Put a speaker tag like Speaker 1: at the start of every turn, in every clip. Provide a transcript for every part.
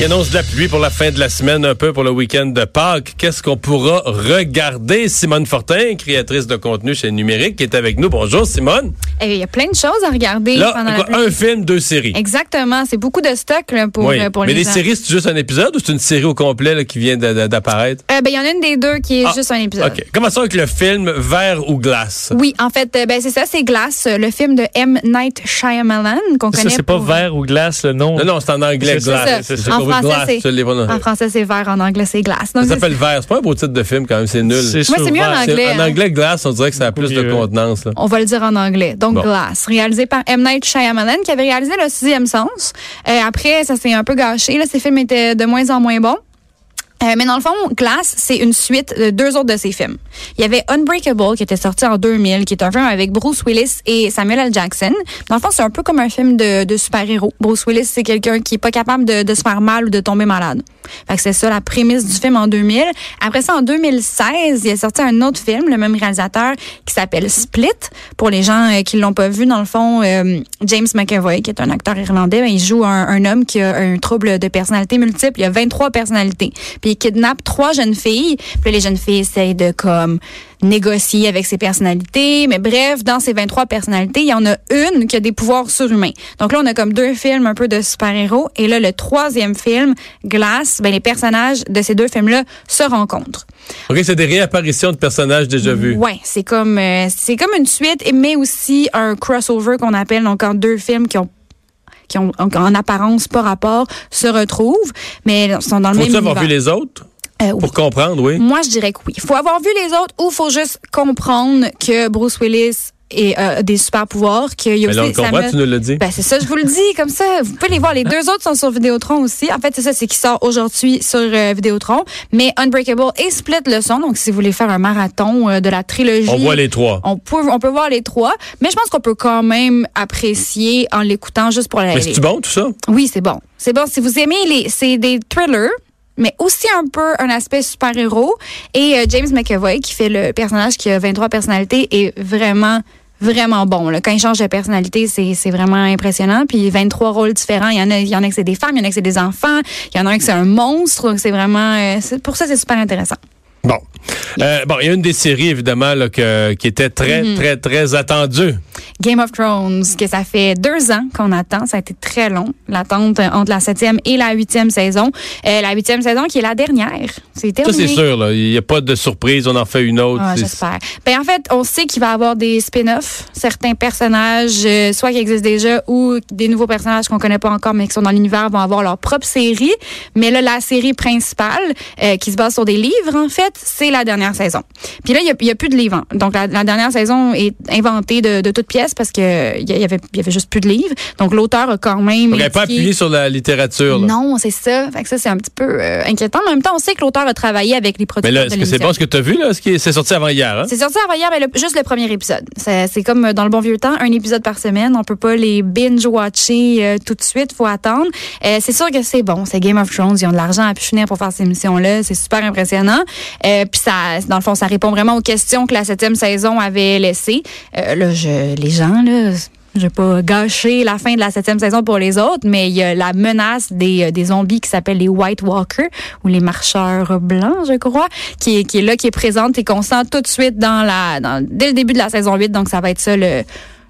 Speaker 1: Il annonce de la pluie pour la fin de la semaine, un peu pour le week-end de Pâques. Qu'est-ce qu'on pourra regarder? Simone Fortin, créatrice de contenu chez Numérique, qui est avec nous. Bonjour, Simone.
Speaker 2: Eh, il y a plein de choses à regarder.
Speaker 1: Là,
Speaker 2: pendant
Speaker 1: quoi, un film, deux séries.
Speaker 2: Exactement. C'est beaucoup de stock là, pour,
Speaker 1: Oui.
Speaker 2: euh, pour
Speaker 1: Mais
Speaker 2: les
Speaker 1: séries, c'est juste un épisode ou c'est une série au complet là, qui vient d'apparaître?
Speaker 2: Euh, ben, il y en a une des deux qui est
Speaker 1: Ah,
Speaker 2: juste un épisode.
Speaker 1: OK. Commençons avec le film Verre ou glace?
Speaker 2: Oui, en fait, euh, ben, c'est ça, c'est Glass, euh, le film de M. Night Shyamalan qu'on
Speaker 3: Ça,
Speaker 2: connaît.
Speaker 3: c'est pas
Speaker 2: pour-
Speaker 3: vert ou glace, le nom?
Speaker 1: Non, non, c'est en anglais, glace.
Speaker 2: ça. En français,
Speaker 1: glace,
Speaker 2: c'est- En français, c'est vert, en anglais, c'est Glass. Donc,
Speaker 1: Ça s'appelle Verre. C'est pas un beau titre de film quand même, c'est nul.
Speaker 3: C'est
Speaker 2: Moi, c'est mieux en
Speaker 3: vert.
Speaker 2: anglais.
Speaker 1: En
Speaker 2: hein.
Speaker 1: anglais, glace, on dirait que ça a plus de contenance. là.
Speaker 2: On va le dire en anglais. Donc,
Speaker 1: Bon.
Speaker 2: Glass, réalisé par M. Night Shyamalan, qui avait réalisé Le Sixième Sens. Euh, après, ça s'est un peu gâché. Là, ces films étaient de moins en moins bons. Euh, mais dans le fond, Glass, c'est une suite de deux autres de ses films. Il y avait Unbreakable, qui était sorti en 2000, qui est un film avec Bruce Willis et Samuel L. Jackson. Dans le fond, c'est un peu comme un film de, de super-héros. Bruce Willis, c'est quelqu'un qui est pas capable de, de se faire mal ou de tomber malade. Fait que c'est ça la prémisse du film en 2000. Après ça, en 2016, il a sorti un autre film, le même réalisateur, qui s'appelle Split. Pour les gens euh, qui l'ont pas vu, dans le fond, euh, James McAvoy, qui est un acteur irlandais, ben, il joue un, un homme qui a un trouble de personnalité multiple. Il a 23 personnalités. Il kidnappe trois jeunes filles. Puis là, les jeunes filles essayent de comme négocier avec ses personnalités. Mais bref, dans ces 23 personnalités, il y en a une qui a des pouvoirs surhumains. Donc là, on a comme deux films un peu de super-héros. Et là, le troisième film, Glass, ben, les personnages de ces deux films-là se rencontrent.
Speaker 1: OK, c'est des réapparitions de personnages déjà vus.
Speaker 2: Ouais, c'est comme euh, c'est comme une suite, mais aussi un crossover qu'on appelle donc en deux films qui ont qui ont en, en apparence pas rapport se retrouvent, mais sont dans le
Speaker 1: Faut-tu
Speaker 2: même
Speaker 1: avoir vu les autres?
Speaker 2: Euh, oui.
Speaker 1: pour comprendre, oui?
Speaker 2: Moi, je dirais que oui. Il faut avoir vu les autres ou faut juste comprendre que Bruce Willis est, euh, des super pouvoirs, qu'il y a
Speaker 1: Mais là, on
Speaker 2: aussi
Speaker 1: le comprend,
Speaker 2: Samuel-
Speaker 1: tu nous l'as dit.
Speaker 2: ben, c'est ça, je vous le dis, comme ça. Vous pouvez les voir. Les deux autres sont sur Vidéotron aussi. En fait, c'est ça, c'est qui sort aujourd'hui sur euh, Vidéotron. Mais Unbreakable et Split le sont. Donc, si vous voulez faire un marathon euh, de la trilogie.
Speaker 1: On voit les trois.
Speaker 2: On peut, on peut voir les trois. Mais je pense qu'on peut quand même apprécier en l'écoutant juste pour la
Speaker 1: Mais c'est-tu bon, tout ça?
Speaker 2: Oui, c'est bon. C'est bon. Si vous aimez les, c'est des thrillers. Mais aussi un peu un aspect super-héros. Et euh, James McAvoy, qui fait le personnage qui a 23 personnalités, est vraiment vraiment bon. Là. Quand il change de personnalité, c'est vraiment impressionnant. Puis 23 rôles différents. Il y en a, il y en a que c'est des femmes, il y en a que c'est des enfants, il y en a un que c'est un monstre. C'est vraiment... euh, pour ça, c'est super intéressant.
Speaker 1: Bon. Euh, bon, il y a une des séries, évidemment, là, que- qui était très,
Speaker 2: Mm-hmm.
Speaker 1: très, très attendue.
Speaker 2: Game of Thrones, que ça fait deux ans qu'on attend. Ça a été très long, l'attente euh, entre la septième et la huitième saison. Euh, la huitième saison qui est la dernière. C'est
Speaker 1: Ça,
Speaker 2: terminé.
Speaker 1: c'est sûr. là. Il n'y a pas de surprise. On en fait une autre.
Speaker 2: Ah, J'espère. Ben, en fait, on sait qu'il va y avoir des spin-offs, certains personnages, euh, soit qui existent déjà ou des nouveaux personnages qu'on connaît pas encore, mais qui sont dans l'univers, vont avoir leur propre série. Mais là, la série principale, qui se base sur des livres, en fait, c'est la dernière saison. Puis là, il y a, il plus de livres. hein. Donc, la, la dernière saison est inventée de, de toutes pièces parce que il y avait, il y avait juste plus de livres. Donc, l'auteur a quand même.
Speaker 1: Elle n'est pas appuyée sur la littérature. là.
Speaker 2: Non, c'est ça. Fait que ça, c'est un petit peu euh, inquiétant. Mais en même temps, on sait que l'auteur a travaillé avec les
Speaker 1: Mais
Speaker 2: producteurs
Speaker 1: là,
Speaker 2: de
Speaker 1: est-ce que c'est bon? Ce que tu as vu? là? Ce C'est sorti avant hier. Hein?
Speaker 2: C'est sorti avant hier, mais le- juste le premier épisode. C'est comme dans le bon vieux temps, un épisode par semaine. On peut pas les binge-watcher euh, tout de suite, faut attendre. Euh, c'est sûr que c'est bon. C'est Game of Thrones. Ils ont de l'argent à pu finir pour faire ces émissions-là. C'est super impressionnant. Euh, Puis ça, dans le fond, ça répond vraiment aux questions que la septième saison avait laissées. Euh, là, je, les gens, là... Je vais pas gâcher la fin de la septième saison pour les autres, mais il y a la menace des, euh, des zombies qui s'appellent les White Walkers ou les marcheurs blancs, je crois, qui est, qui est là, qui est présente et qu'on sent tout de suite dans la, dans, dès le début de la saison 8. Donc, ça va être ça le,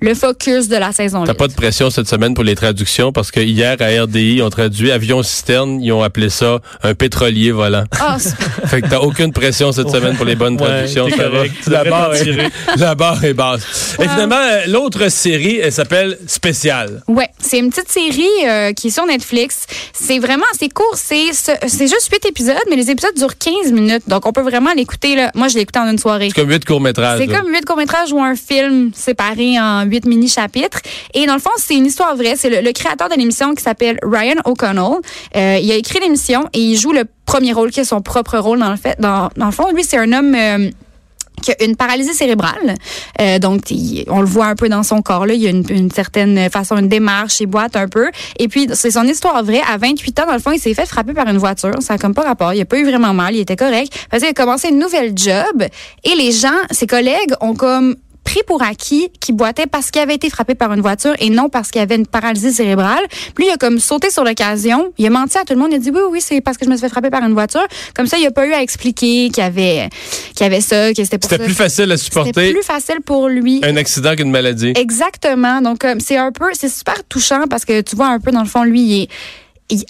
Speaker 2: le focus de la saison
Speaker 1: T'as
Speaker 2: 8.
Speaker 1: pas de pression cette semaine pour les traductions? Parce que hier à RDI, ils ont traduit avion cisterne, ils ont appelé ça un pétrolier volant.
Speaker 2: Ah, super.
Speaker 1: fait que t'as aucune pression cette semaine pour les bonnes
Speaker 3: Ouais,
Speaker 1: traductions. ça
Speaker 3: correct.
Speaker 1: La barre, est,
Speaker 3: tirer.
Speaker 1: la barre est basse. Et finalement, euh, l'autre série, elle s'appelle Spécial.
Speaker 2: Ouais, c'est une petite série euh, qui est sur Netflix. C'est vraiment, c'est court, c'est c'est juste 8 épisodes, mais les épisodes durent 15 minutes. Donc, on peut vraiment l'écouter. là. Moi, je l'ai écouté en une soirée.
Speaker 1: C'est comme huit courts-métrages.
Speaker 2: C'est comme huit courts-métrages ou un film séparé en huit mini-chapitres. Et dans le fond, c'est une histoire vraie. C'est le, créateur de l'émission qui s'appelle Ryan O'Connell. Euh, il a écrit l'émission et il joue le premier rôle qui est son propre rôle dans le fait. Dans, dans le fond, lui, c'est un homme... euh, qui a une paralysie cérébrale. Euh, donc, on le voit un peu dans son corps. Là. Il y a une, certaine façon, une démarche, il boite un peu. Et puis, c'est son histoire vraie. À 28 ans, dans le fond, il s'est fait frapper par une voiture. Ça a comme pas rapport. Il a pas eu vraiment mal. Il était correct. Parce qu'il a commencé une nouvelle job. Et les gens, ses collègues, ont comme pris pour acquis qu'il boitait parce qu'il avait été frappé par une voiture et non parce qu'il avait une paralysie cérébrale. Puis lui, il a comme sauté sur l'occasion. Il a menti à tout le monde. Il a dit oui, oui, c'est parce que je me suis fait frapper par une voiture. Comme ça, il a pas eu à expliquer qu'il y avait, qu'il avait ça, que c'était pour
Speaker 1: C'était plus facile à
Speaker 2: C'était
Speaker 1: supporter
Speaker 2: plus facile pour lui.
Speaker 1: un accident qu'une maladie.
Speaker 2: Exactement. Donc, euh, c'est un peu, c'est super touchant parce que tu vois un peu, dans le fond, lui, il est,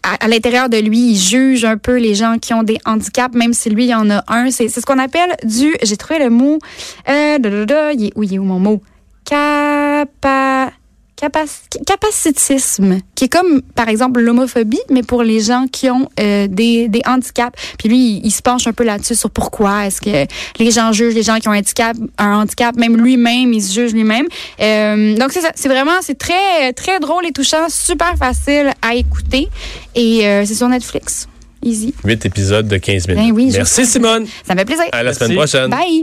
Speaker 2: à, l'intérieur de lui, il juge un peu les gens qui ont des handicaps, même si lui, il en a un. C'est ce qu'on appelle du, j'ai trouvé le mot, euh, il est, où il est où mon mot? Capa, capac- capacitisme, qui est comme, par exemple, l'homophobie, mais pour les gens qui ont euh, des, des handicaps. Puis lui, il, il se penche un peu là-dessus sur pourquoi est-ce que les gens jugent les gens qui ont un handicap, un handicap même lui-même, il se juge lui-même. Euh, donc c'est ça, c'est vraiment, c'est très, très drôle et touchant, super facile à écouter. Et euh, c'est sur Netflix. Easy.
Speaker 1: Huit épisodes de 15 minutes.
Speaker 2: Ben oui,
Speaker 1: Merci. Simone.
Speaker 2: Ça me fait plaisir.
Speaker 1: À la semaine prochaine.
Speaker 2: Bye!